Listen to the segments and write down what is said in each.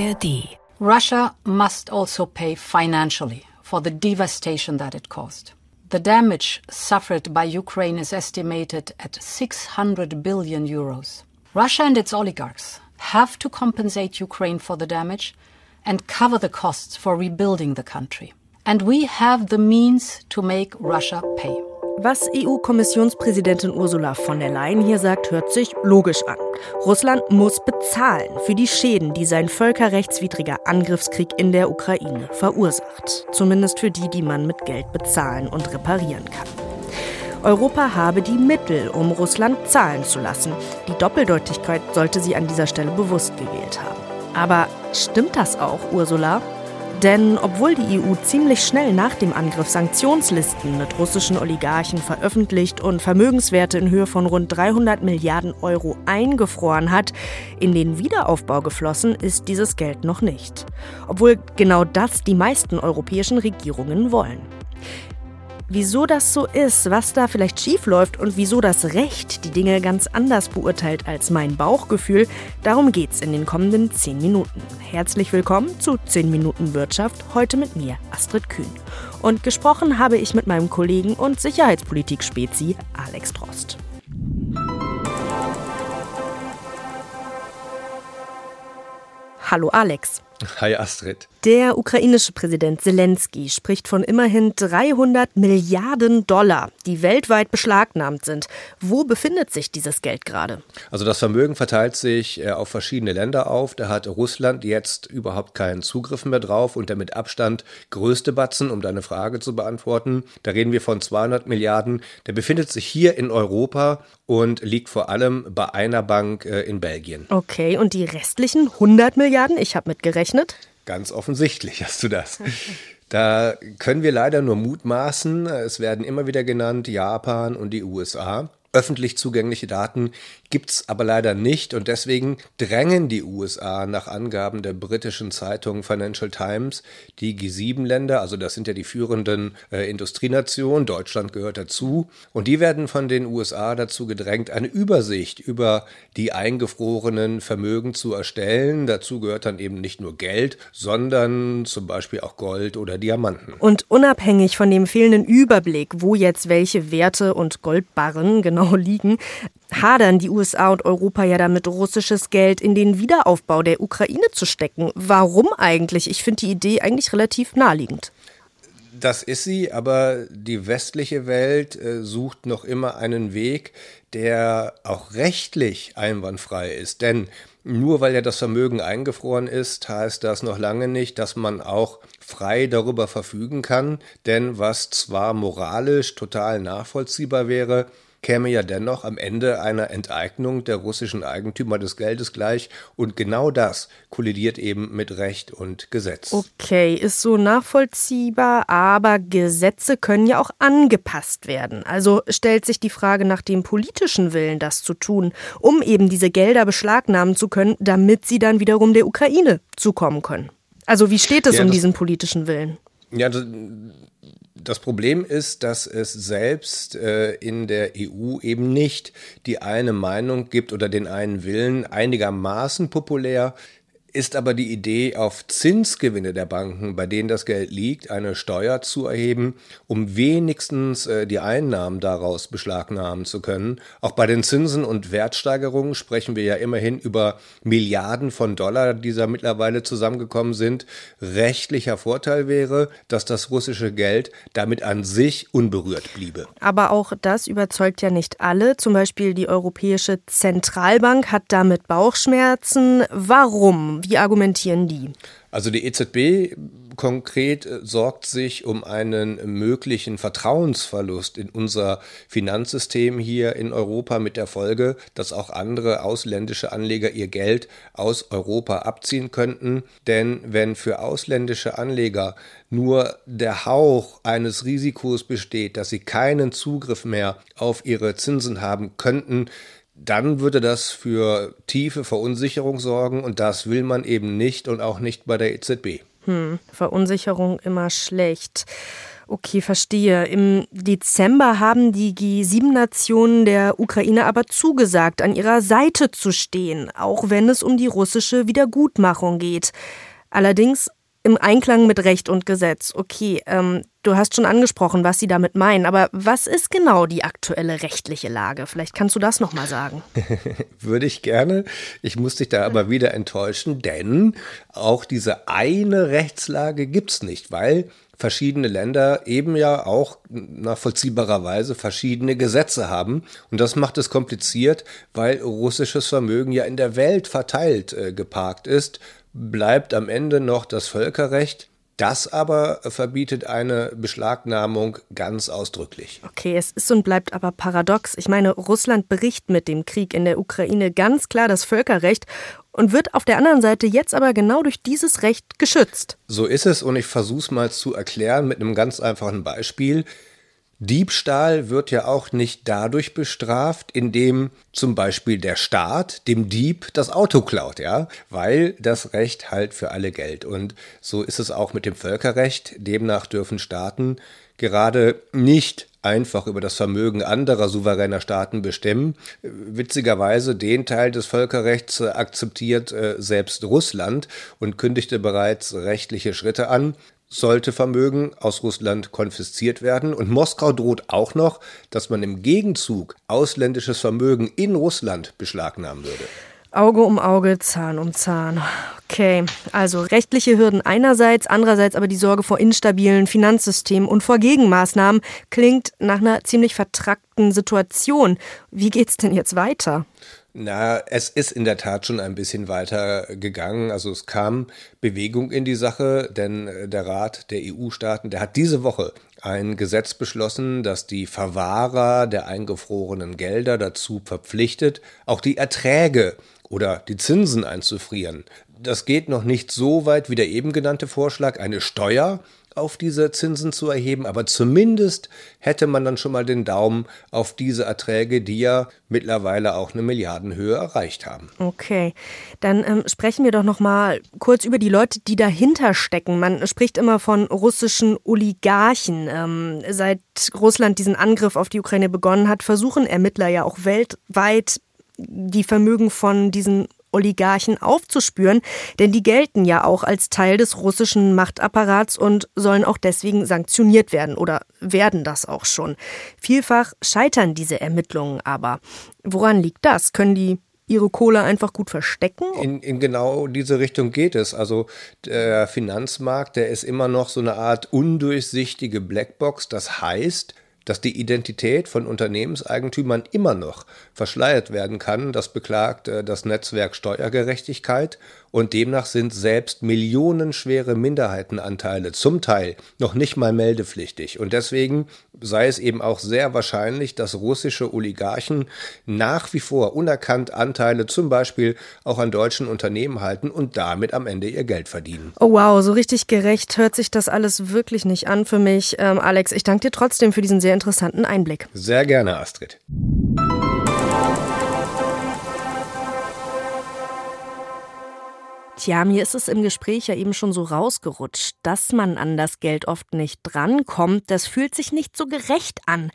ARD. Russia must also pay financially for the devastation that it caused. The damage suffered by Ukraine is estimated at 600 billion euros. Russia and its oligarchs have to compensate Ukraine for the damage and cover the costs for rebuilding the country. And we have the means to make Russia pay. Was EU-Kommissionspräsidentin Ursula von der Leyen hier sagt, hört sich logisch an. Russland muss bezahlen für die Schäden, die sein völkerrechtswidriger Angriffskrieg in der Ukraine verursacht. Zumindest für die, die man mit Geld bezahlen und reparieren kann. Europa habe die Mittel, um Russland zahlen zu lassen. Die Doppeldeutigkeit sollte sie an dieser Stelle bewusst gewählt haben. Aber stimmt das auch, Ursula? Denn obwohl die EU ziemlich schnell nach dem Angriff Sanktionslisten mit russischen Oligarchen veröffentlicht und Vermögenswerte in Höhe von rund 300 Milliarden Euro eingefroren hat, in den Wiederaufbau geflossen ist dieses Geld noch nicht. Obwohl genau das die meisten europäischen Regierungen wollen. Wieso das so ist, was da vielleicht schief läuft und wieso das Recht die Dinge ganz anders beurteilt als mein Bauchgefühl, darum geht's in den kommenden 10 Minuten. Herzlich willkommen zu 10 Minuten Wirtschaft, heute mit mir, Astrid Kühn. Und gesprochen habe ich mit meinem Kollegen und Sicherheitspolitik-Spezi Alex Drost. Hallo Alex. Hi Astrid. Der ukrainische Präsident Zelensky spricht von immerhin 300 Milliarden Dollar, die weltweit beschlagnahmt sind. Wo befindet sich dieses Geld gerade? Also das Vermögen verteilt sich äh, auf verschiedene Länder auf. Da hat Russland jetzt überhaupt keinen Zugriff mehr drauf und der mit Abstand größte Batzen, um deine Frage zu beantworten. Da reden wir von 200 Milliarden. Der befindet sich hier in Europa und liegt vor allem bei einer Bank äh, in Belgien. Okay, und die restlichen 100 Milliarden? Ich habe mitgerechnet. Ganz offensichtlich hast du das. Da können wir leider nur mutmaßen. Es werden immer wieder genannt Japan und die USA. Öffentlich zugängliche Daten gibt's aber leider nicht und deswegen drängen die USA nach Angaben der britischen Zeitung Financial Times die G7-Länder, also das sind ja die führenden äh, Industrienationen, Deutschland gehört dazu, und die werden von den USA dazu gedrängt, eine Übersicht über die eingefrorenen Vermögen zu erstellen. Dazu gehört dann eben nicht nur Geld, sondern zum Beispiel auch Gold oder Diamanten. Und unabhängig von dem fehlenden Überblick, wo jetzt welche Werte und Goldbarren genau liegen, hadern die USA und Europa ja damit, russisches Geld in den Wiederaufbau der Ukraine zu stecken. Warum eigentlich? Ich finde die Idee eigentlich relativ naheliegend. Das ist sie, aber die westliche Welt äh, sucht noch immer einen Weg, der auch rechtlich einwandfrei ist. Denn nur weil ja das Vermögen eingefroren ist, heißt das noch lange nicht, dass man auch frei darüber verfügen kann. Denn was zwar moralisch total nachvollziehbar wäre, käme ja dennoch am Ende einer Enteignung der russischen Eigentümer des Geldes gleich. Und genau das kollidiert eben mit Recht und Gesetz. Okay, ist so nachvollziehbar, aber Gesetze können ja auch angepasst werden. Also stellt sich die Frage nach dem politischen Willen, das zu tun, um eben diese Gelder beschlagnahmen zu können, damit sie dann wiederum der Ukraine zukommen können. Also wie steht es ja, um diesen politischen Willen? Ja, das, Problem ist, dass es selbst äh, in der EU eben nicht die eine Meinung gibt oder den einen Willen einigermaßen populär ist aber die Idee, auf Zinsgewinne der Banken, bei denen das Geld liegt, eine Steuer zu erheben, um wenigstens äh, die Einnahmen daraus beschlagnahmen zu können. Auch bei den Zinsen und Wertsteigerungen sprechen wir ja immerhin über Milliarden von Dollar, die da mittlerweile zusammengekommen sind. Rechtlicher Vorteil wäre, dass das russische Geld damit an sich unberührt bliebe. Aber auch das überzeugt ja nicht alle. Zum Beispiel die Europäische Zentralbank hat damit Bauchschmerzen. Warum? Wie argumentieren die? Also die EZB konkret äh, sorgt sich um einen möglichen Vertrauensverlust in unser Finanzsystem hier in Europa mit der Folge, dass auch andere ausländische Anleger ihr Geld aus Europa abziehen könnten. Denn wenn für ausländische Anleger nur der Hauch eines Risikos besteht, dass sie keinen Zugriff mehr auf ihre Zinsen haben könnten, dann würde das für tiefe Verunsicherung sorgen und das will man eben nicht und auch nicht bei der EZB. Hm, Verunsicherung immer schlecht. Okay, verstehe. Im Dezember haben die G7-Nationen der Ukraine aber zugesagt, an ihrer Seite zu stehen, auch wenn es um die russische Wiedergutmachung geht. Allerdings im Einklang mit Recht und Gesetz. Okay, ähm, du hast schon angesprochen, was sie damit meinen, aber was ist genau die aktuelle rechtliche Lage? Vielleicht kannst du das nochmal sagen. Würde ich gerne. Ich muss dich da aber wieder enttäuschen, denn auch diese eine Rechtslage gibt es nicht, weil verschiedene Länder eben ja auch nachvollziehbarerweise verschiedene Gesetze haben. Und das macht es kompliziert, weil russisches Vermögen ja in der Welt verteilt äh, geparkt ist. Bleibt am Ende noch das Völkerrecht. Das aber verbietet eine Beschlagnahmung ganz ausdrücklich. Okay, es ist und bleibt aber paradox. Ich meine, Russland bricht mit dem Krieg in der Ukraine ganz klar das Völkerrecht und wird auf der anderen Seite jetzt aber genau durch dieses Recht geschützt. So ist es und ich versuche es mal zu erklären mit einem ganz einfachen Beispiel. Diebstahl wird ja auch nicht dadurch bestraft, indem zum Beispiel der Staat dem Dieb das Auto klaut, ja, weil das Recht halt für alle gilt. Und so ist es auch mit dem Völkerrecht. Demnach dürfen Staaten gerade nicht einfach über das Vermögen anderer souveräner Staaten bestimmen. Witzigerweise den Teil des Völkerrechts akzeptiert äh, selbst Russland und kündigte bereits rechtliche Schritte an, sollte Vermögen aus Russland konfisziert werden. Und Moskau droht auch noch, dass man im Gegenzug ausländisches Vermögen in Russland beschlagnahmen würde. Auge um Auge, Zahn um Zahn. Okay, also rechtliche Hürden einerseits, andererseits aber die Sorge vor instabilen Finanzsystemen und vor Gegenmaßnahmen klingt nach einer ziemlich vertrackten Situation. Wie geht's denn jetzt weiter? Na, es ist in der Tat schon ein bisschen weiter gegangen. Also es kam Bewegung in die Sache, denn äh, der Rat der EU-Staaten, der hat diese Woche ein Gesetz beschlossen, das die Verwahrer der eingefrorenen Gelder dazu verpflichtet, auch die Erträge oder die Zinsen einzufrieren. Das geht noch nicht so weit wie der eben genannte Vorschlag, eine Steuer auf diese Zinsen zu erheben, aber zumindest hätte man dann schon mal den Daumen auf diese Erträge, die ja mittlerweile auch eine Milliardenhöhe erreicht haben. Okay, dann ähm, sprechen wir doch noch mal kurz über die Leute, die dahinter stecken. Man spricht immer von russischen Oligarchen. Ähm, seit Russland diesen Angriff auf die Ukraine begonnen hat, versuchen Ermittler ja auch weltweit die Vermögen von diesen Oligarchen aufzuspüren, denn die gelten ja auch als Teil des russischen Machtapparats und sollen auch deswegen sanktioniert werden oder werden das auch schon. Vielfach scheitern diese Ermittlungen aber. Woran liegt das? Können die ihre Kohle einfach gut verstecken? In, in, genau diese Richtung geht es. Also der Finanzmarkt, der ist immer noch so eine Art undurchsichtige Blackbox. Das heißt, dass die Identität von Unternehmenseigentümern immer noch verschleiert werden kann, das beklagt äh, das Netzwerk Steuergerechtigkeit und demnach sind selbst millionenschwere Minderheitenanteile zum Teil noch nicht mal meldepflichtig. Und deswegen sei es eben auch sehr wahrscheinlich, dass russische Oligarchen nach wie vor unerkannt Anteile zum Beispiel auch an deutschen Unternehmen halten und damit am Ende ihr Geld verdienen. Oh wow, so richtig gerecht hört sich das alles wirklich nicht an für mich. Ähm, Alex, ich danke dir trotzdem für diesen sehr interessanten Einblick. Sehr gerne, Astrid. Tja, mir ist es im Gespräch ja eben schon so rausgerutscht, dass man an das Geld oft nicht drankommt. Das fühlt sich nicht so gerecht an.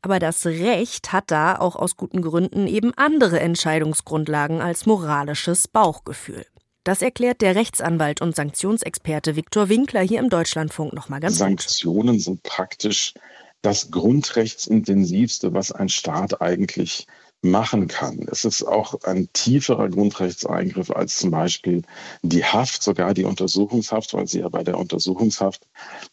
Aber das Recht hat da auch aus guten Gründen eben andere Entscheidungsgrundlagen als moralisches Bauchgefühl. Das erklärt der Rechtsanwalt und Sanktionsexperte Viktor Winkler hier im Deutschlandfunk nochmal ganz Sanktionen gut. sind praktisch das Grundrechtsintensivste, was ein Staat eigentlich machen kann. Es ist auch ein tieferer Grundrechtseingriff als zum Beispiel die Haft, sogar die Untersuchungshaft, weil sie ja bei der Untersuchungshaft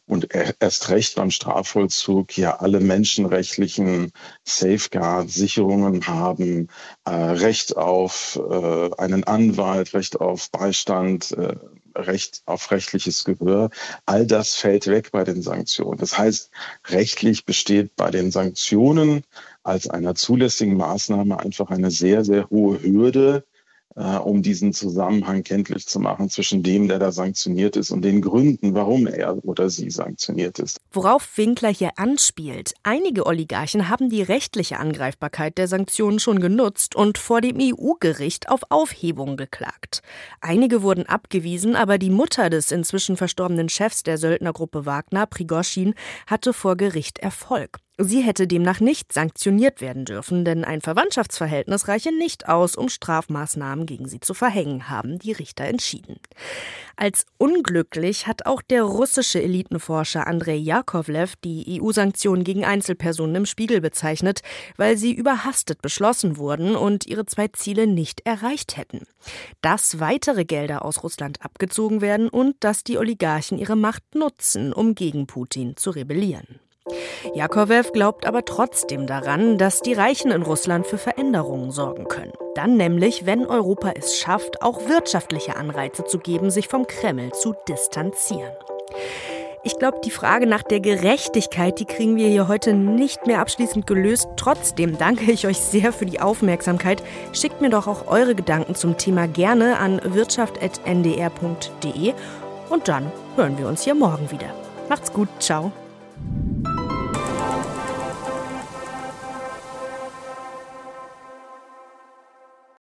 und erst recht beim Strafvollzug ja alle menschenrechtlichen Safeguards, Sicherungen haben, äh, Recht auf äh, einen Anwalt, Recht auf Beistand, äh, Recht auf rechtliches Gehör. All das fällt weg bei den Sanktionen. Das heißt, rechtlich besteht bei den Sanktionen als einer zulässigen Maßnahme einfach eine sehr, sehr hohe Hürde, äh, um diesen Zusammenhang kenntlich zu machen zwischen dem, der da sanktioniert ist und den Gründen, warum er oder sie sanktioniert ist. Worauf Winkler hier anspielt, einige Oligarchen haben die rechtliche Angreifbarkeit der Sanktionen schon genutzt und vor dem EU-Gericht auf Aufhebung geklagt. Einige wurden abgewiesen, aber die Mutter des inzwischen verstorbenen Chefs der Söldnergruppe Wagner, Prigoschin, hatte vor Gericht Erfolg. Sie hätte demnach nicht sanktioniert werden dürfen, denn ein Verwandtschaftsverhältnis reiche nicht aus, um Strafmaßnahmen gegen sie zu verhängen, haben die Richter entschieden. Als unglücklich hat auch der russische Elitenforscher Andrei Jakovlev die EU-Sanktionen gegen Einzelpersonen im Spiegel bezeichnet, weil sie überhastet beschlossen wurden und ihre zwei Ziele nicht erreicht hätten. Dass weitere Gelder aus Russland abgezogen werden und dass die Oligarchen ihre Macht nutzen, um gegen Putin zu rebellieren. Jakowew glaubt aber trotzdem daran, dass die Reichen in Russland für Veränderungen sorgen können. Dann nämlich, wenn Europa es schafft, auch wirtschaftliche Anreize zu geben, sich vom Kreml zu distanzieren. Ich glaube, die Frage nach der Gerechtigkeit, die kriegen wir hier heute nicht mehr abschließend gelöst. Trotzdem danke ich euch sehr für die Aufmerksamkeit. Schickt mir doch auch eure Gedanken zum Thema gerne an wirtschaft.ndr.de und dann hören wir uns hier morgen wieder. Macht's gut, ciao.